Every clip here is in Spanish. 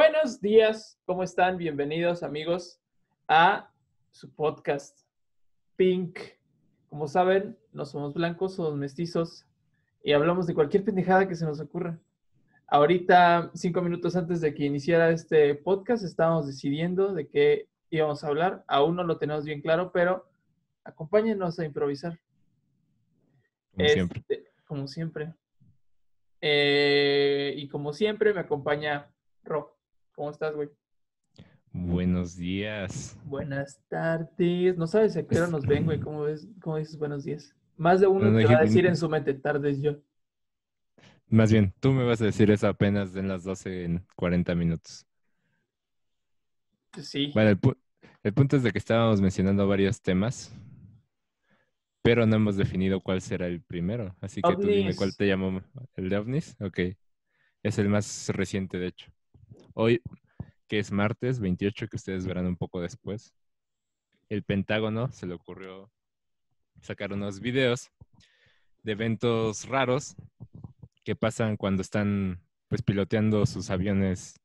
Buenos días, ¿cómo están? Bienvenidos amigos a su podcast Pink. Como saben, no somos blancos, somos mestizos y hablamos de cualquier pendejada que se nos ocurra. Ahorita, cinco minutos antes de que iniciara este podcast, estábamos decidiendo de qué íbamos a hablar. Aún no lo tenemos bien claro, pero acompáñenos a improvisar. Como siempre. Este, como siempre. Eh, y como siempre, me acompaña Ro. ¿Cómo estás, güey? Buenos días. Buenas tardes. No sabes a qué hora nos ven, güey. ¿Cómo, ves? ¿Cómo dices buenos días? Más de uno No, no, te va a decir en su mente tardes yo. Más bien, tú me vas a decir eso apenas en las 12 en 40 minutos. Sí. Bueno, el, pu- el punto es de que estábamos mencionando varios temas, pero no hemos definido cuál será el primero. Así que tú dime cuál te llamó. ¿El de ovnis? Ok. Es el más reciente, de hecho. Hoy, que es martes 28, que ustedes verán un poco después, el Pentágono se le ocurrió sacar unos videos de eventos raros que pasan cuando están pues piloteando sus aviones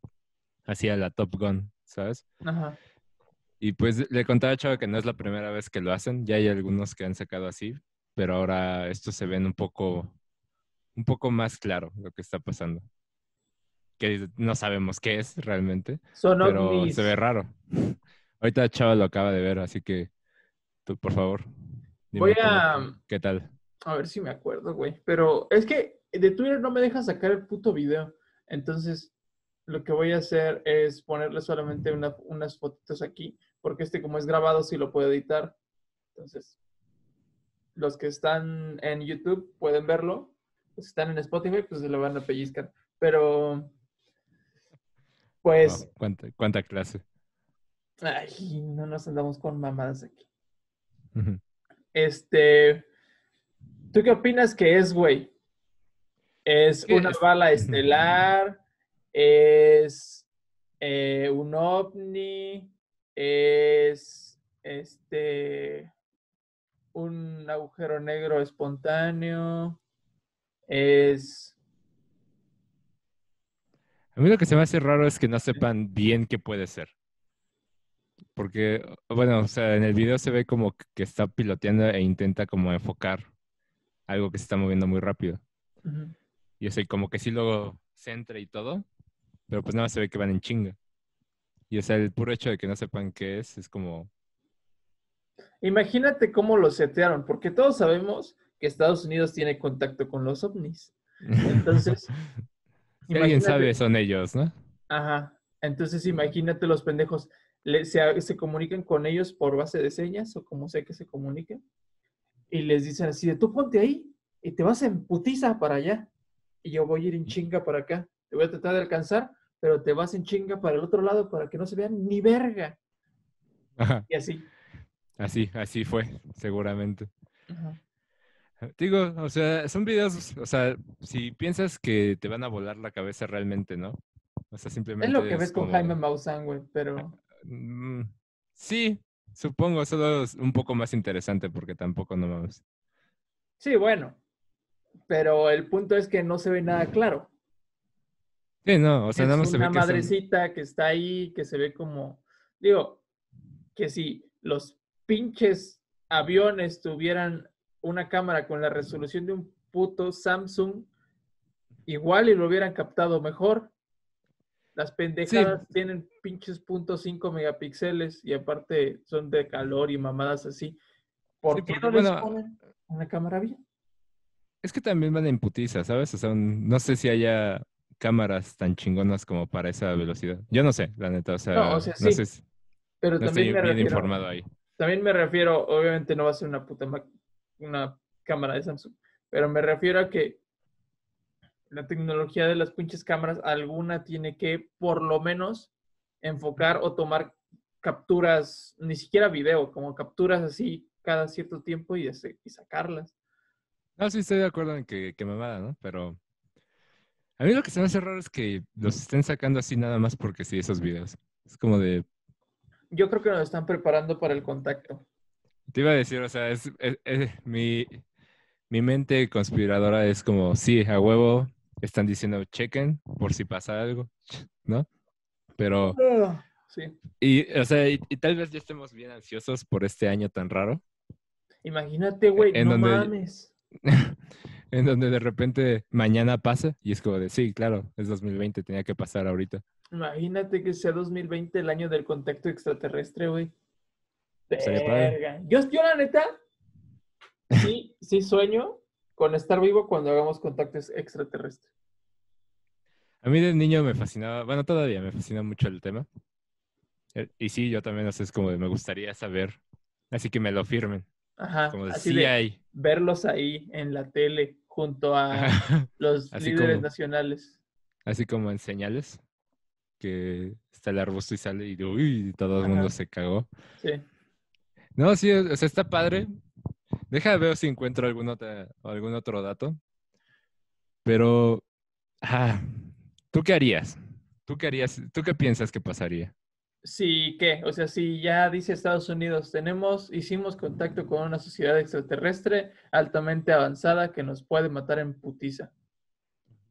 hacia la Top Gun, ¿sabes? Ajá. Y pues le contaba a Chava que no es la primera vez que lo hacen, ya hay algunos que han sacado así, pero ahora estos se ven un poco, un poco más claro lo que está pasando. Que no sabemos qué es realmente, Son pero ovnis. se ve raro. Ahorita Chava lo acaba de ver, así que tú, por favor, Voy cómo- a- ¿Qué tal? A ver si me acuerdo, güey. Pero es que de Twitter no me deja sacar el puto video. Entonces, lo que voy a hacer es ponerle solamente una- unas fotitos aquí. Porque este, como es grabado, sí lo puedo editar. Entonces, los que están en YouTube pueden verlo. Los que están en Spotify, pues se lo van a pellizcar. Pero, pues, ¿cuánta, cuánta clase? ay, no nos andamos con mamadas aquí. Este, ¿tú qué opinas que es, güey? ¿Es ¿Qué una es? bala estelar? ¿Es eh, un ovni? ¿Es este un agujero negro espontáneo? ¿Es A mí lo que se me hace raro es que no sepan bien qué puede ser. Porque, bueno, o sea, en el video se ve como que está piloteando e intenta como enfocar algo que se está moviendo muy rápido. Ujú. Y o sea, como que sí lo centra y todo, pero pues nada más se ve que van en chinga. Y o sea, el puro hecho de que no sepan qué es, es como, Imagínate cómo lo setearon, porque todos sabemos que Estados Unidos tiene contacto con los ovnis. Entonces, si alguien sabe, son ellos, ¿no? Ajá. Entonces imagínate los pendejos. le- se, se comunican con ellos por base de señas o como sea que se comuniquen. Y les dicen así de tú ponte ahí y te vas en putiza para allá. Y yo voy a ir en chinga para acá. Te voy a tratar de alcanzar, pero te vas en chinga para el otro lado para que no se vean ni verga. Ajá, Y así. Así, así fue, seguramente. Ajá. Digo, o sea, son videos, o sea, si piensas que te van a volar la cabeza realmente, ¿no? O sea, simplemente Es lo que ves con Jaime Maussan, güey, pero Mm, sí, supongo, solo es un poco más interesante porque tampoco no mames. sí, bueno. Pero el punto es que no se ve nada claro. Sí, no, o sea, es nada más se una ve que son- madrecita que está ahí, que se ve como, digo, que si los pinches aviones tuvieran una cámara con la resolución de un puto Samsung, igual y lo hubieran captado mejor. Las pendejadas tienen pinches punto .5 megapíxeles y aparte son de calor y mamadas así. ¿Por Sí, qué no les bueno, ponen una cámara bien? Es que también van en putiza, ¿sabes? O sea, no sé si haya cámaras tan chingonas como para esa velocidad. Yo no sé, la neta, o sea, No, o sea, no sí, sé, si- Pero no también estoy me bien refiero, informado ahí. También me refiero, obviamente no va a ser una puta una cámara de Samsung, pero me refiero a que la tecnología de las pinches cámaras, alguna tiene que por lo menos enfocar o tomar capturas, ni siquiera video, como capturas así cada cierto tiempo y, sacarlas. No, sí estoy de acuerdo en que, que mamada, ¿no? Pero a mí lo que se me hace raro es que los estén sacando así nada más porque sí, esos videos. Es como de, Yo creo que nos están preparando para el contacto. Te iba a decir, o sea, es, es- es- mi, mi mente conspiradora es como, sí, a huevo, están diciendo chequen por si pasa algo, ¿no? Pero, Ah, Sí. y, o sea, y, y tal vez ya estemos bien ansiosos por este año tan raro, Imagínate, güey, no donde- mames. en donde de repente mañana pasa y es como de, sí, claro, es 2020, tenía que pasar ahorita. Imagínate que sea 2020 el año del contacto extraterrestre, güey. Verga. Yo, yo, la neta, sí, sí sueño con estar vivo cuando hagamos contacto ex- extraterrestre. A mí de niño me fascinaba, bueno, todavía me fascina mucho el tema. Eh, Y sí, yo también, sea, es como de, me gustaría saber, así que me lo firmen, Ajá. como de, así sí de hay. verlos ahí en la tele junto a los Así líderes como- nacionales. Así como en señales, que está el arbusto y sale y uy, todo el mundo se cagó. Sí. No, sí, o sea, está padre. Deja ver si encuentro algún, otra, algún otro dato. Pero, ah, ¿tú qué harías? ¿Tú qué harías? ¿Tú qué piensas que pasaría? Sí, ¿qué? O sea, si ya dice Estados Unidos, tenemos, hicimos contacto con una sociedad extraterrestre altamente avanzada que nos puede matar en putiza.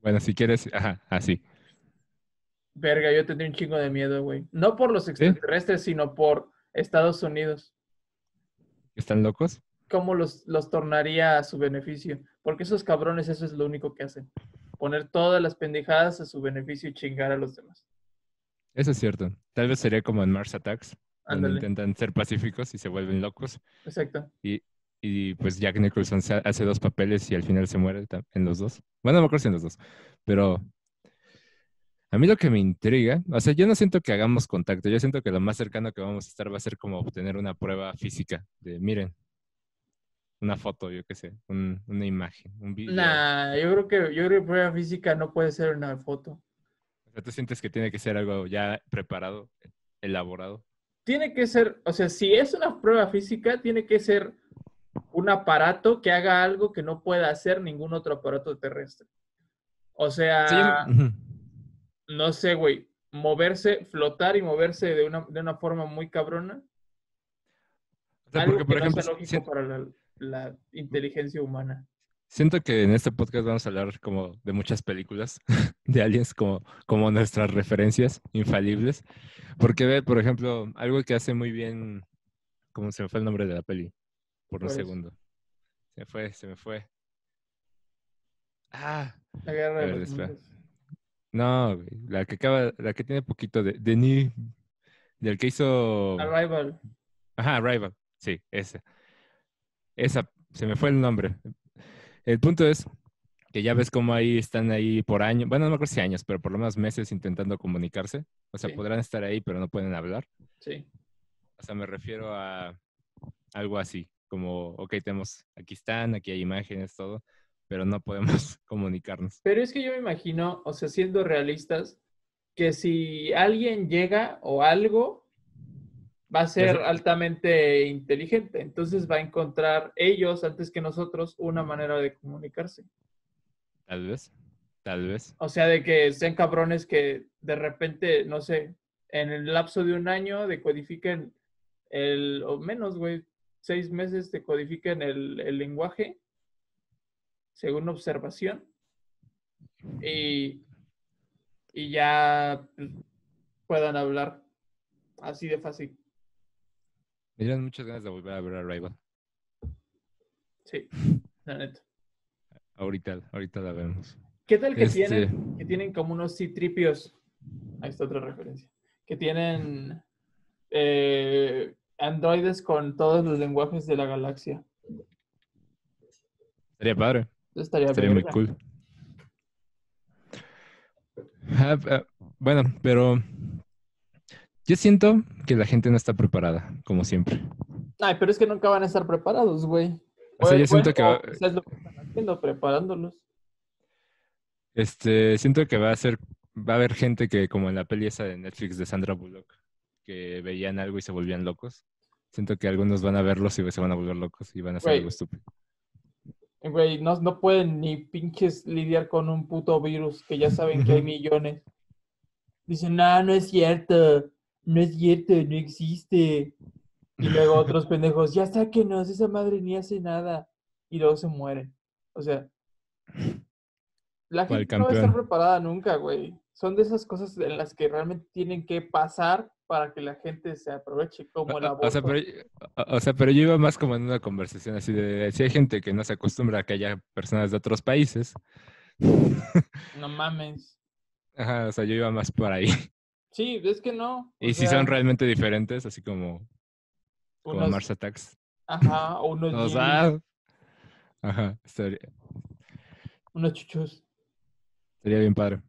Bueno, si quieres, ajá, así. Verga, yo tendría un chingo de miedo, güey. No por los extraterrestres, sino por Estados Unidos. ¿Están locos? ¿Cómo los, los tornaría a su beneficio? Porque esos cabrones eso es lo único que hacen. Poner todas las pendejadas a su beneficio y chingar a los demás. Eso es cierto. Tal vez sería como en Mars Attacks, donde Ándale. intentan ser pacíficos y se vuelven locos. Exacto. Y pues Jack Nicholson hace dos papeles y al final se muere en los dos. Bueno, no me acuerdo si en los dos, pero a mí lo que me intriga, o sea, yo no siento que hagamos contacto, yo siento que lo más cercano que vamos a estar va a ser como obtener una prueba física de, miren, una foto, yo qué sé, un- una imagen, un video. Nah, yo creo que yo creo que prueba física no puede ser una foto. O sea, tú sientes que tiene que ser algo ya preparado, elaborado. Tiene que ser, o sea, si es una prueba física, tiene que ser un aparato que haga algo que no pueda hacer ningún otro aparato terrestre. O sea, Sí, yo- ujú. No sé, güey, moverse, flotar y moverse de una, de una forma muy cabrona. O sea, algo porque, por que ejemplo, no sea lógico para la, la inteligencia humana. Siento que en este podcast vamos a hablar como de muchas películas de aliens como, como nuestras referencias infalibles. Porque ve, por ejemplo, algo que hace muy bien, ¿cómo se me fue el nombre de la peli? Por un segundo. Se me fue, se me fue. Ah, La guerra de ver, los. No, güey, la que acaba, la que tiene poquito de Denis, del que hizo... Arrival. Ajá, Rival. Sí, esa. Esa, se me fue el nombre. El punto es que ya ves cómo ahí están ahí por años, bueno, no me acuerdo si años, pero por lo menos meses intentando comunicarse. O sea, Sí. podrán estar ahí, pero no pueden hablar. Sí. O sea, me refiero a algo así, como, ok, tenemos, aquí están, aquí hay imágenes, todo, pero no podemos comunicarnos. Pero es que yo me imagino, o sea, siendo realistas, que si alguien llega o algo, va a ser altamente inteligente. Entonces va a encontrar ellos, antes que nosotros, una manera de comunicarse. Tal vez, tal vez. O sea, de que sean cabrones que de repente, no sé, en el lapso de un año decodifiquen el, o menos, güey, seis meses decodifiquen el, el lenguaje según observación y, y ya puedan hablar así de fácil. Me dieron muchas ganas de volver a ver a Rival. Sí, la neta. Ahorita, ahorita la vemos. ¿Qué tal que Este- tienen, que tienen como unos citripios? Ahí está otra referencia. Que tienen eh, androides con todos los lenguajes de la galaxia. Sería padre. Eso estaría, Estaría muy cool. Ah, ah, bueno, pero yo siento que la gente no está preparada, como siempre. Ay, pero es que nunca van a estar preparados, güey. O sea, yo siento que o va- es lo que están haciendo, preparándolos. Este, siento que va a ser, va a haber gente que, como en la peli esa de Netflix de Sandra Bullock, que veían algo y se volvían locos. Siento que algunos van a verlos y se van a volver locos y van a hacer algo estúpido. Güey, no, no pueden ni pinches lidiar con un puto virus que ya saben que hay millones. Dicen, no, no es cierto, no es cierto, no existe. Y luego otros pendejos, ya sáquenos, esa madre ni hace nada. Y luego se mueren. O sea, la ¿Cuál gente no va a estar preparada nunca, güey. Son de esas cosas en las que realmente tienen que pasar para que la gente se aproveche, como el aborto. O sea, pero, o- o sea, pero yo iba más como en una conversación así de si hay gente que no se acostumbra a que haya personas de otros países. No mames. Ajá, o sea, yo iba más por ahí. Sí, es que no. Y si son realmente diferentes, así como, como unos, Mars Attacks. Ajá, o unos, O sea, ajá, estaría, unos chuchos. estaría bien padre.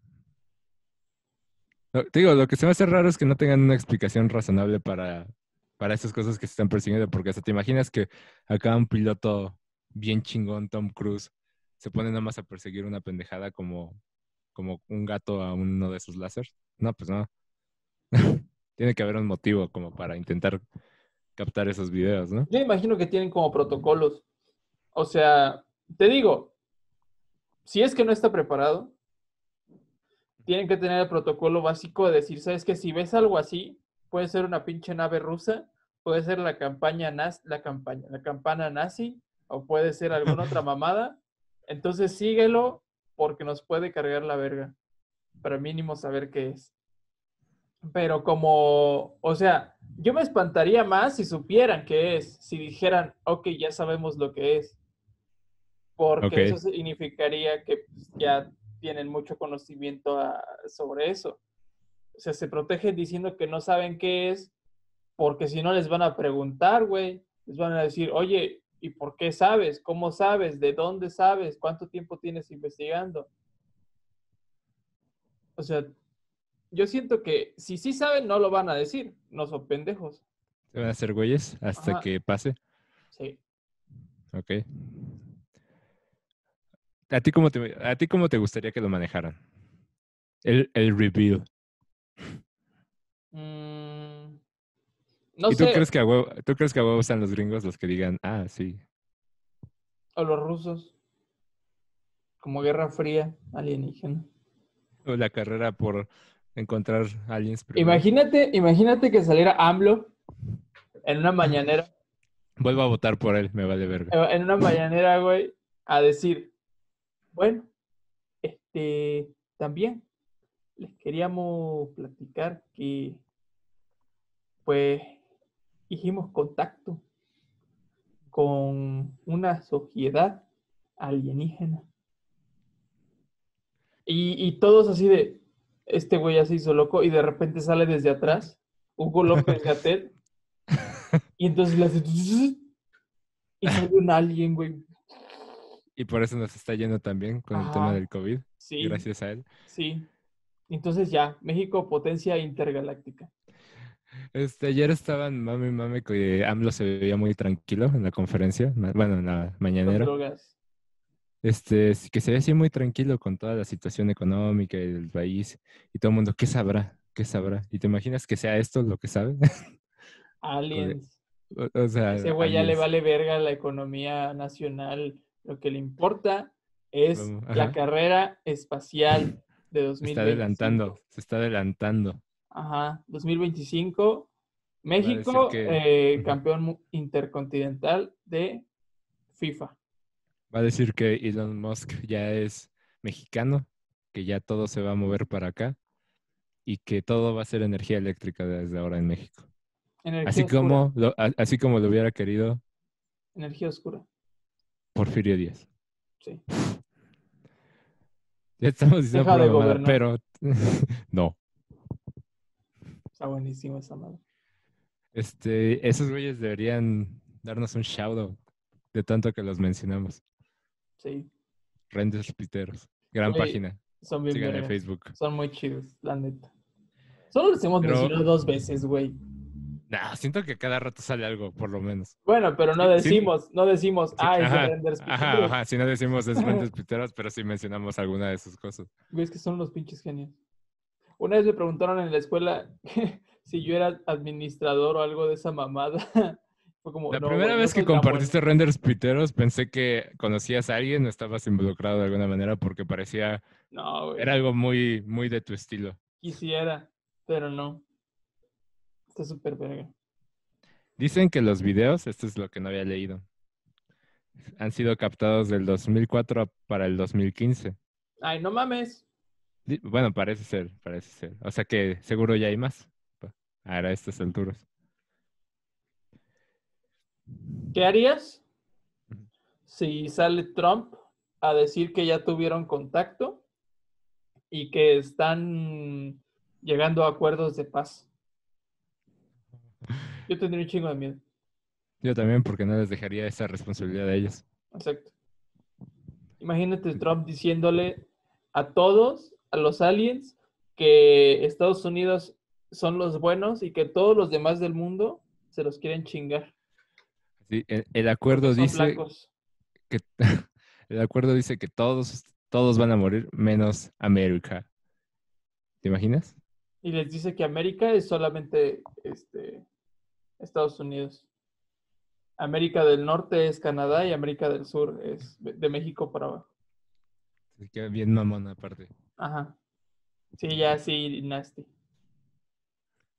Lo- te digo, lo que se me hace raro es que no tengan una explicación razonable para, para esas cosas que se están persiguiendo, porque hasta te imaginas que acá un piloto bien chingón, Tom Cruise, se pone nada más a perseguir una pendejada como, como un gato a uno de esos láseres. No, pues no. Tiene que haber un motivo como para intentar captar esos videos, ¿no? Yo imagino que tienen como protocolos. O sea, te digo, si es que no está preparado, tienen que tener el protocolo básico de decir, ¿sabes que Si ves algo así, puede ser una pinche nave rusa, puede ser la campaña nazi, la campaña, la campana nazi, o puede ser alguna otra mamada. Entonces síguelo porque nos puede cargar la verga. Para mínimo saber qué es. Pero como, o sea, yo me espantaría más si supieran qué es, si dijeran, ok, ya sabemos lo que es. Porque eso significaría que pues, ya tienen mucho conocimiento a- sobre eso. O sea, se protegen diciendo que no saben qué es, porque si no les van a preguntar, güey. Les van a decir, oye, ¿y por qué sabes? ¿Cómo sabes? ¿De dónde sabes? ¿Cuánto tiempo tienes investigando? O sea, yo siento que si sí saben, no lo van a decir. No son pendejos. Se van a hacer güeyes hasta Ajá. que pase. Sí. Ok. ¿A ti cómo te, a ti cómo te gustaría que lo manejaran? El, el reveal. Mm, no ¿Y tú sé. crees que a huevo, tú crees que a huevo están los gringos los que digan, ah, sí? O los rusos. Como Guerra Fría alienígena. O la carrera por encontrar aliens primero. Imagínate, imagínate que saliera AMLO en una mañanera, Vuelvo a votar por él, me vale verga. en una mañanera, güey, a decir, bueno, este, también les queríamos platicar que, pues, hicimos contacto con una sociedad alienígena. Y, y todos así de, este güey ya se hizo loco y de repente sale desde atrás Hugo López Gatel y entonces le hace y sale un alien, güey. Y por eso nos está yendo también con el tema del COVID, Sí, gracias a él. sí. Entonces ya, México potencia intergaláctica. Este, ayer estaban mami mami que AMLO se veía muy tranquilo en la conferencia, bueno, en la mañanera. drogas. Este, que se ve así muy tranquilo con toda la situación económica y del país y todo el mundo, ¿qué sabrá? ¿Qué sabrá? ¿Y te imaginas que sea esto lo que sabe? Aliens. o, o sea, Ese güey ya le vale verga la economía nacional. Lo que le importa es la carrera espacial de Se 2025. está adelantando, se está adelantando. Ajá, 2025. México, que- eh, campeón intercontinental de FIFA. Va a decir que Elon Musk ya es mexicano, que ya todo se va a mover para acá y que todo va a ser energía eléctrica desde ahora en México. Energía Así oscura. como, lo, así como lo hubiera querido Energía oscura. Porfirio Díaz. Sí. Ya estamos diciendo Deja de gobernar. pero no. Está buenísimo esa madre. Este, esos güeyes deberían darnos un shout out de tanto que los mencionamos. Sí. Renders Piteros. Gran página. Son bien Síganme en. Facebook. Son muy chidos, la neta. Solo los hemos Pero- mencionado dos veces, güey. Nah, siento que cada rato sale algo, por lo menos. Bueno, pero no sí. decimos, no decimos, Sí, ah, es de ajá, renders ajá, piteros". ajá, si no decimos es Renders Piteros, pero sí mencionamos alguna de sus cosas. Güey, es que son los pinches genios. Una vez me preguntaron en la escuela si yo era administrador o algo de esa mamada. Fue como, La "No, primera güey, no vez que compartiste Renders Piteros, pensé que conocías a alguien o estabas involucrado de alguna manera porque parecía, bueno". No, güey. era algo muy, muy de tu estilo. Quisiera, pero no. Está súper verga. Dicen que los videos, esto es lo que no había leído, han sido captados del 2004 para el 2015. Ay, no mames. Bueno, parece ser, parece ser. O sea que seguro ya hay más. Ahora a estas alturas. ¿Qué harías si sale Trump a decir que ya tuvieron contacto y que están llegando a acuerdos de paz? Yo tendría un chingo de miedo. Yo también, porque no les dejaría esa responsabilidad a ellos. Exacto. Imagínate Trump diciéndole a todos, a los aliens, que Estados Unidos son los buenos y que todos los demás del mundo se los quieren chingar. Sí, el, el acuerdo dice blancos. que el acuerdo dice que todos, todos van a morir menos América. ¿Te imaginas? Y les dice que América es solamente este, Estados Unidos. América del Norte es Canadá y América del Sur es de México para abajo. Se queda bien mamón aparte. Ajá. Sí, ya sí, nasty.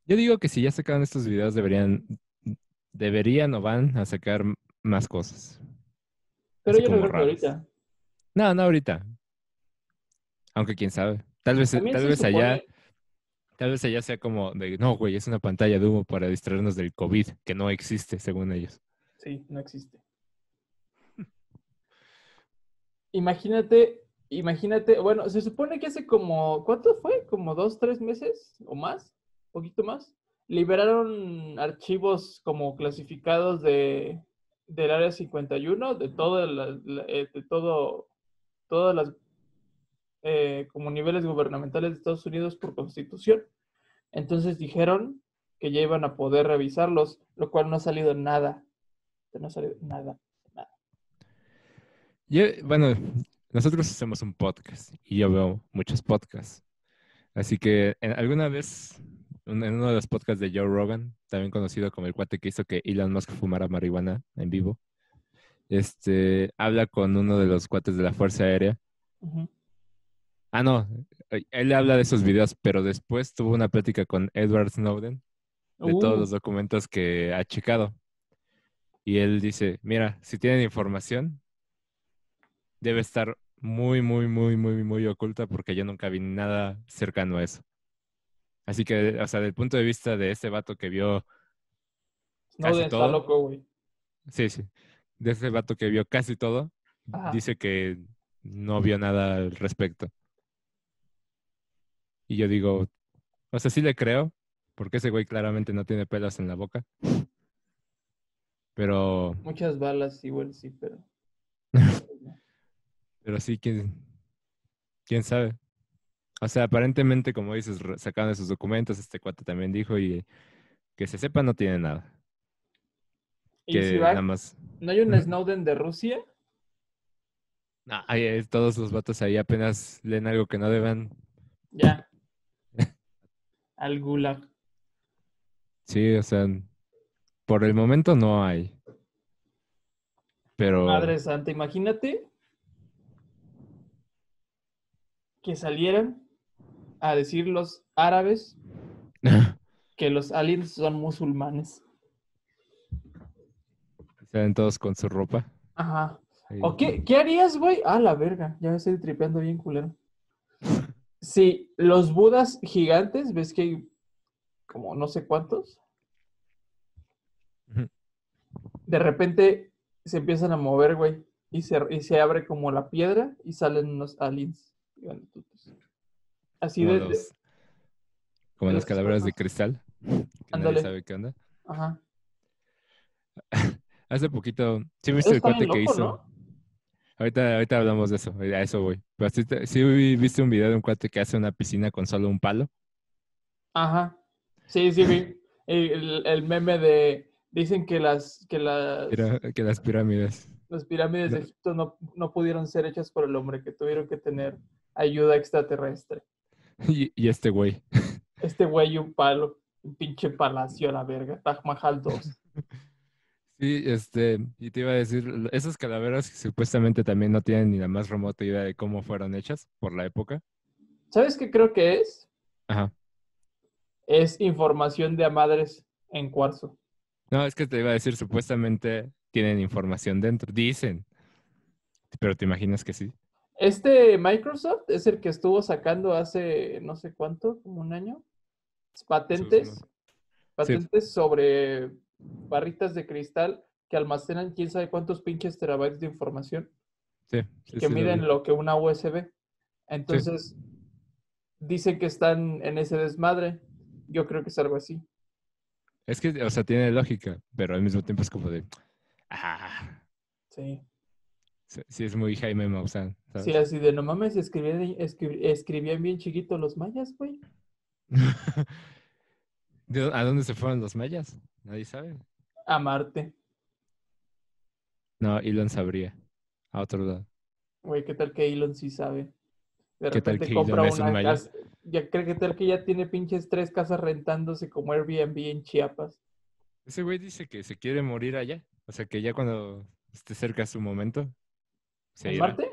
Yo digo que si ya sacaron estos videos deberían, deberían o van a sacar más cosas. Pero Así yo no creo ahorita. No, no ahorita. Aunque quién sabe. Tal vez, También tal vez allá, tal vez allá sea como de, no, güey, es una pantalla de humo para distraernos del COVID, que no existe, según ellos. Sí, no existe. Imagínate, imagínate, bueno, se supone que hace como, ¿cuánto fue? Como dos, tres meses o más, poquito más. Liberaron archivos como clasificados de, del área 51, de todo, eh, de todo, todas las eh, como niveles gubernamentales de Estados Unidos por constitución. Entonces dijeron que ya iban a poder revisarlos, lo cual no ha salido nada. No ha salido nada. Yo, bueno, nosotros hacemos un podcast y yo veo muchos podcasts. Así que en- alguna vez, en uno de los podcasts de Joe Rogan, también conocido como el cuate que hizo que Elon Musk fumara marihuana en vivo, este, habla con uno de los cuates de la Fuerza Aérea. Ujú. Ah, no, eh, él habla de esos videos, pero después tuvo una plática con Edward Snowden de todos Uh, los documentos que ha checado. Y él dice, mira, si tienen información, debe estar muy, muy, muy, muy, muy oculta porque yo nunca vi nada cercano a eso. Así que, o sea, del punto de vista de ese vato que vio, Snowden está todo. loco, güey. sí, sí, de ese vato que vio casi todo, Ajá. dice que no vio nada al respecto. Y yo digo, o sea, sí le creo, porque ese güey claramente no tiene pelos en la boca. Pero, Muchas balas, igual sí, pero. pero sí, ¿quién, quién sabe? O sea, aparentemente, como dices, sacaron esos documentos, este cuate también dijo, y que se sepa no tiene nada. ¿Y Que si va? nada más. ¿No hay un. Snowden de Rusia? No, ahí es- todos los vatos ahí apenas leen algo que no deban. Ya. Al Gulag. Sí, o sea, por el momento no hay. Pero. Madre Santa, imagínate que salieran a decir los árabes que los aliens son musulmanes. Salen todos con su ropa. Ajá. ¿O qué, qué harías, güey? Ah, la verga, ya me estoy tripeando bien culero. Si los budas gigantes, ves que hay como no sé cuántos, de repente se empiezan a mover, güey, y se, y se abre como la piedra y salen unos aliens. Así Como de, como de las calaveras de cristal. Que nadie sabe qué onda. Ajá. Hace poquito. ¿Sí viste el cuate que loco, hizo? ¿no? Ahorita, ahorita hablamos de eso. A eso voy. Pero sí, sí viste un video de un cuate que hace una piscina con solo un palo. Ajá. Sí, sí, vi. El, el meme de. Dicen que las, que las, que las pirámides. las pirámides de. Egipto no, no pudieron ser hechas por el hombre, que tuvieron que tener ayuda extraterrestre. Y, y este güey. Este güey, un palo, un pinche palacio a la verga, Taj Mahal 2. Sí, este, y te iba a decir, esas calaveras que supuestamente también no tienen ni la más remota idea de cómo fueron hechas por la época. ¿Sabes qué creo que es? Ajá. Es información de a madres en cuarzo. No, es que te iba a decir, supuestamente tienen información dentro. Dicen. Pero te imaginas que sí. Este Microsoft es el que estuvo sacando hace no sé cuánto, como un año, patentes, patentes sobre barritas de cristal que almacenan quién sabe cuántos pinches terabytes de información Sí, sí, que sí, lo miden lo que una USB. Entonces, dicen que están en ese desmadre. Yo creo que es algo así. Es que, o sea, tiene lógica, pero al mismo tiempo es como de. Ah, Sí. sí, es muy Jaime Maussan. ¿sabes? Sí, así de no mames, escribían, escri- escribían bien chiquito los mayas, güey. ¿De dó- ¿A dónde se fueron los mayas? Nadie sabe. A Marte. No, Elon sabría. A otro lado. Güey, ¿qué tal que Elon sí sabe? De ¿Qué tal repente que Elon compra es un maya? casa. Ya cree que tal que ya tiene pinches tres casas rentándose como Airbnb en Chiapas. Ese güey dice que se quiere morir allá. O sea, que ya cuando esté cerca su momento. Se ¿En irá. Marte?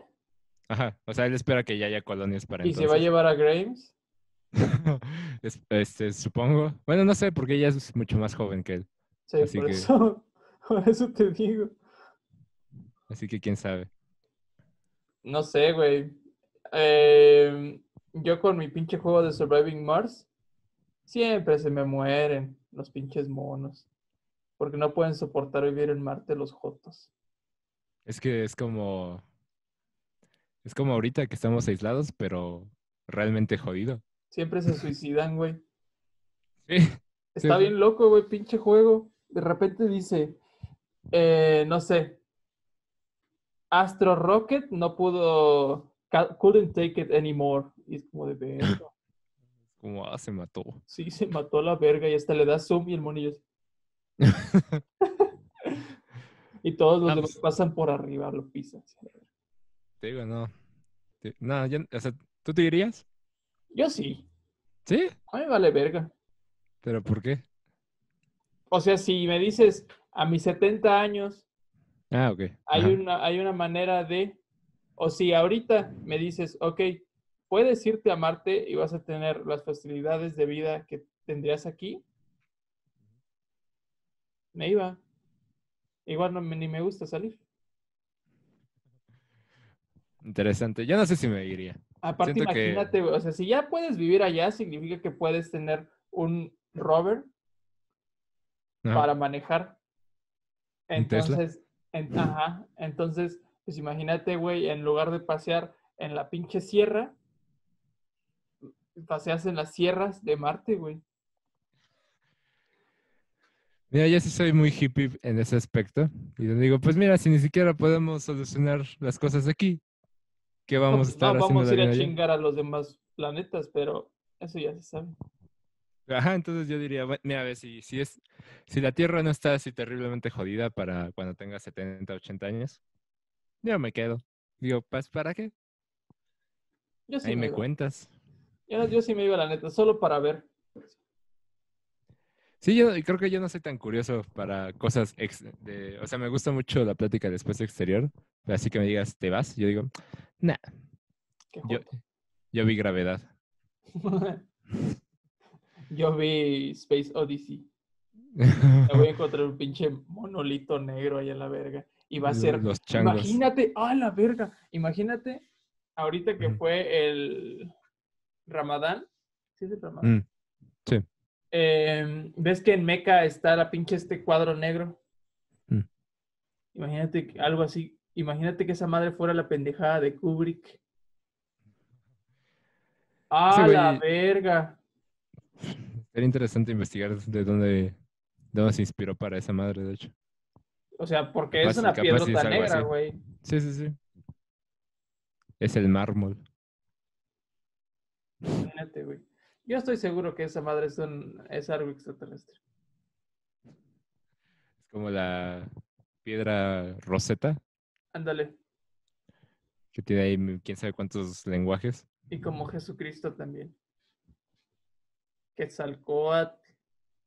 Ajá. O sea, él espera que ya haya colonias para ¿Y se va a llevar a Grimes? Es- este, supongo. Bueno, no sé, porque ella es mucho más joven que él. Sí, Así por que- eso, por eso te digo. Así que quién sabe. No sé, güey. Eh, yo con mi pinche juego de Surviving Mars, siempre se me mueren los pinches monos. Porque no pueden soportar vivir en Marte los jotos. Es que es como. Es como ahorita que estamos aislados, pero realmente jodido. Siempre se suicidan, güey. Sí. Está sí. bien loco, güey, pinche juego. De repente dice, eh, no sé, Astro Rocket no pudo, couldn't take it anymore. Y es como de verga. Como, ah, se mató. Sí, se mató la verga y hasta le da zoom y el monillo. es- Y todos los Ah, demás pues- pasan por arriba, lo pisan. Te digo, no. Te- No, yo- o sea, ¿tú te irías? Yo sí, Sí. a mí me vale verga. ¿Pero por qué? O sea, si me dices a mis 70 años Ah, ok. hay Ajá. una, hay una manera de, o si ahorita me dices, ok, puedes irte a Marte y vas a tener las facilidades de vida que tendrías aquí, me iba. Igual no me- ni me gusta salir. Interesante. Yo no sé si me iría. Aparte, Siento imagínate, o sea, si ya puedes vivir allá, significa que puedes tener un rover para manejar. Entonces, en- ajá, entonces, pues imagínate, güey, en lugar de pasear en la pinche sierra, paseas en las sierras de Marte, güey. Mira, yo sí soy muy hippie en ese aspecto. Y le digo, pues mira, si ni siquiera podemos solucionar las cosas aquí, ¿qué No, vamos a pues, estar no haciendo vamos a ir a allá? chingar a los demás planetas, pero eso ya se sabe. Ajá, entonces yo diría, bueno, mira, a ver, si, si, es, si la Tierra no está así terriblemente jodida para cuando tenga 70, 80 años, yo me quedo. Digo, pues, ¿para qué? Yo sí Ahí me cuentas. Yo, yo sí me iba, la neta, solo para ver. Sí, yo creo que yo no soy tan curioso para cosas ex- de, o sea, me gusta mucho la plática espacio exterior, así que me digas, ¿te vas? Yo digo, nah, yo, vi gravedad. Yo vi Space Odyssey. Me voy a encontrar un pinche monolito negro ahí en la verga. Y va a ser. Los changos. Imagínate, ah, la verga. Imagínate, ahorita que fue el Ramadán. ¿Sí es el Ramadán? Mm, sí. Em, ¿Ves que en Meca está la pinche este cuadro negro? Mm. Imagínate que- algo así. Imagínate que esa madre fuera la pendejada de Kubrick. ¡Ah, la verga! Sería interesante investigar de dónde, de dónde se inspiró para esa madre, de hecho. O sea, porque Capaz- es una piedrota negra, güey. Sí, sí, sí. Es el mármol. Imagínate, güey. Yo estoy seguro que esa madre es, un, es algo extraterrestre. Es como la piedra roseta, Ándale. que tiene ahí mm, quién sabe cuántos lenguajes. Y como Jesucristo también. Quetzalcoatl.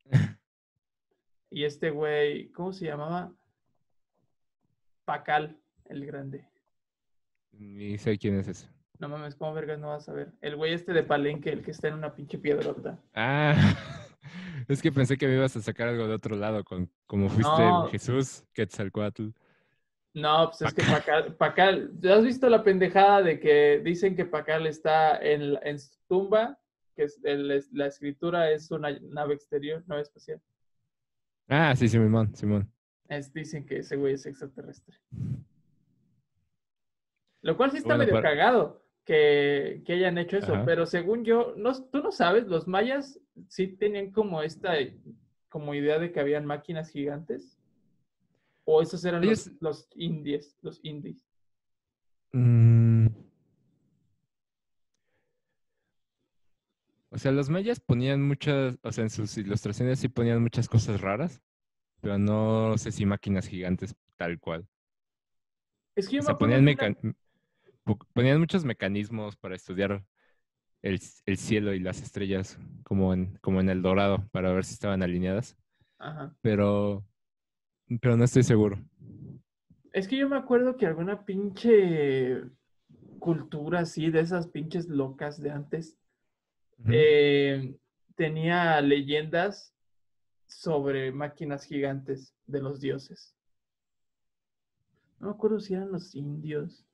Y este güey, ¿cómo se llamaba? Pacal, el grande. Ni sé quién es ese. No mames, ¿cómo vergas no vas a ver? El güey este de Palenque, el que está en una pinche piedrota. Ah, es que pensé que me ibas a sacar algo de otro lado, con, como fuiste No. Jesús, Quetzalcoatl. No, pues es que Pacal, Pacal, ¿has visto la pendejada de que dicen que Pacal está en, en su tumba? Que es el- la escritura es una nave exterior, nave espacial. Ah, sí, Simón, Simón. Es, dicen que ese güey es extraterrestre. Lo cual sí está Bueno, medio para- cagado que, que hayan hecho eso, Ajá. pero según yo, no, tú no sabes, los mayas sí tenían como esta como idea de que habían máquinas gigantes. O esos eran los, Ellos- los indies, los indies. Mm. O sea, los mayas ponían muchas, o sea, en sus ilustraciones sí ponían muchas cosas raras, pero no sé si máquinas gigantes tal cual. Es que yo O me sea, acuerdo ponían, meca- ponían muchos mecanismos para estudiar el, el cielo y las estrellas como en, como en el dorado, para ver si estaban alineadas, Ajá. pero, pero no estoy seguro. Es que yo me acuerdo que alguna pinche cultura así, de esas pinches locas de antes, eh, tenía leyendas sobre máquinas gigantes de los dioses. No me acuerdo si eran los indios.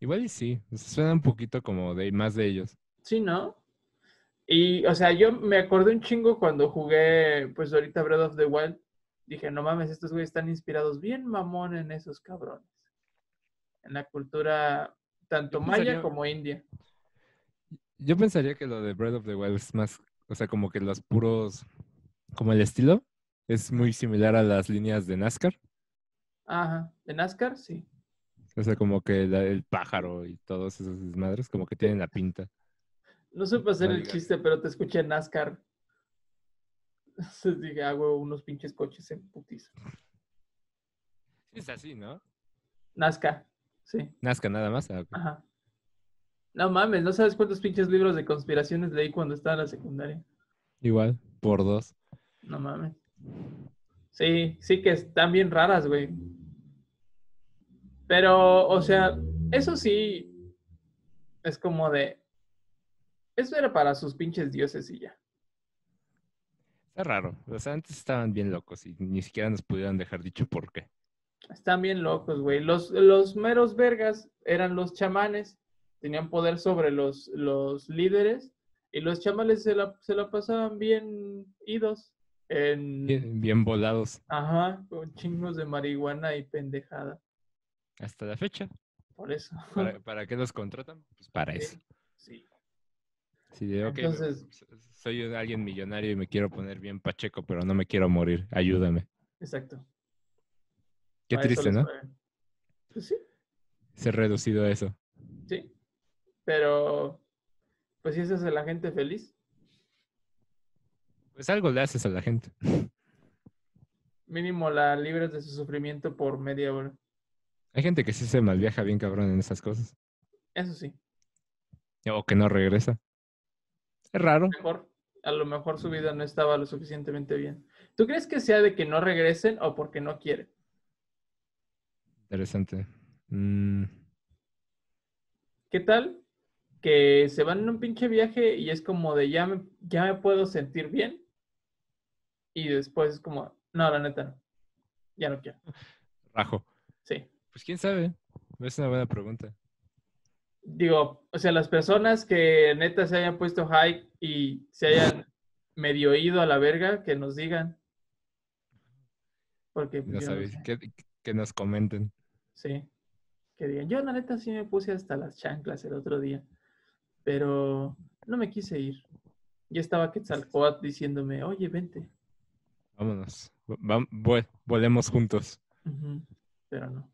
Igual y sí, suena un poquito como de más de ellos. Sí, ¿no? Y, o sea, yo me acordé un chingo cuando jugué, pues ahorita Breath of the Wild. Dije, no mames, estos güeyes están inspirados bien mamón en esos cabrones. En la cultura tanto maya como india. Yo pensaría que lo de Breath of the Wild es más, o sea, como que los puros, como el estilo, es muy similar a las líneas de NASCAR. Ajá. ¿De NASCAR? Sí. O sea, como que la- el pájaro y todos esos desmadres, como que tienen la pinta. No supe hacer el chiste, pero te escuché en NASCAR. Entonces dije, hago unos pinches coches en putiza. Es así, ¿no? NASCAR, sí. NASCAR nada más. Ah. Ajá. No mames, no sabes cuántos pinches libros de conspiraciones leí cuando estaba en la secundaria. Igual, por dos. No mames. Sí, sí que están bien raras, güey. Pero, o sea, eso sí es como de. Eso era para sus pinches dioses y ya. Está raro. O sea, antes estaban bien locos y ni siquiera nos pudieron dejar dicho por qué. Están bien locos, güey. Los, los meros vergas eran los chamanes. Tenían poder sobre los, los líderes. Y los chamanes se la, se la pasaban bien idos. En, Bien, bien volados Ajá, con chingos de marihuana y pendejada. hasta la fecha. Por eso. ¿Para, para qué los contratan? Pues para eso. Sí. Sí, de, Entonces- soy alguien millonario y me quiero poner bien pacheco, pero no me quiero morir. Ayúdame. Exacto. Qué triste, ¿no? Pues sí, Ser reducido a eso. sí. Pero, pues si esa es la gente feliz. Pues algo le haces a la gente. Mínimo la libres de su sufrimiento por media hora. Hay gente que sí se malviaja bien cabrón en esas cosas. Eso sí. O que no regresa. Es raro. Mejor. A lo mejor su vida no estaba lo suficientemente bien. ¿Tú crees que sea de que no regresen o porque no quieren? Interesante. Mm, ¿Qué tal? Que se van en un pinche viaje y es como de ya me, ya me puedo sentir bien. Y después es como, no, la neta no. Ya no quiero. rajo. Sí. Pues quién sabe. Es una buena pregunta. Digo, o sea, las personas que neta se hayan puesto high y se hayan medio ido a la verga, que nos digan. Porque No yo no sabéis. sé. Que, que nos comenten. Sí. Que digan, yo la neta sí me puse hasta las chanclas el otro día, pero no me quise ir. Ya estaba Quetzalcoatl diciéndome, oye, vente. Vámonos. Va- volemos juntos. Pero no.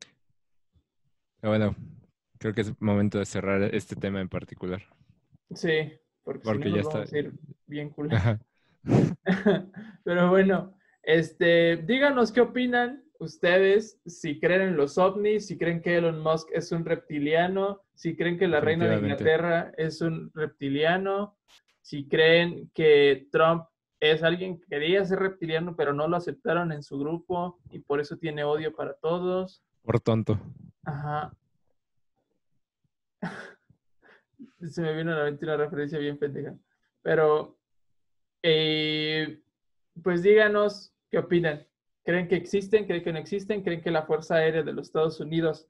Pero bueno, creo que es momento de cerrar este tema en particular. Sí, porque, si Porque no ya nos vamos está- a ir bien. Ajá. Pero bueno, este, díganos qué opinan ustedes, si creen en los ovnis, si creen que Elon Musk es un reptiliano, si creen que la reina de. Inglaterra es un reptiliano, si creen que Trump es alguien que quería ser reptiliano, pero no lo aceptaron en su grupo y por eso tiene odio para todos. Por tonto. Ajá. Se me vino a la mente una referencia bien pendeja. Pero, eh, pues díganos qué opinan. ¿Creen que existen? ¿Creen que no existen? ¿Creen que la Fuerza Aérea de los Estados Unidos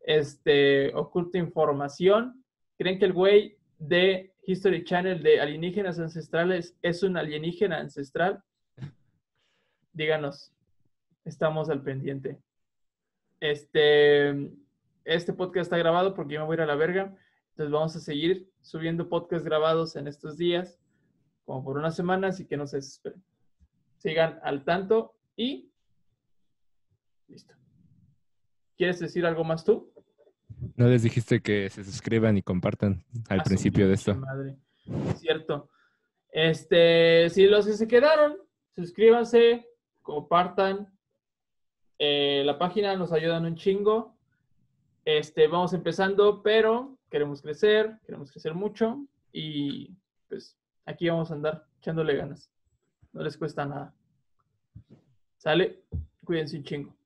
este, oculta información? ¿Creen que el güey de History Channel de alienígenas ancestrales es un alienígena ancestral? Díganos, estamos al pendiente. Este, este podcast está grabado porque yo me voy a ir a la verga. Entonces vamos a seguir subiendo podcasts grabados en estos días, como por unas semanas, y que no se desesperen. Sigan al tanto y listo. ¿Quieres decir algo más tú? No les dijiste que se suscriban y compartan al A su principio de esto. Madre. Es cierto. Este, si los que se quedaron, suscríbanse, compartan. Eh, la página nos ayudan un chingo. Este, vamos empezando, pero queremos crecer, queremos crecer mucho y pues aquí vamos a andar echándole ganas. No les cuesta nada. ¿Sale? Cuídense un chingo.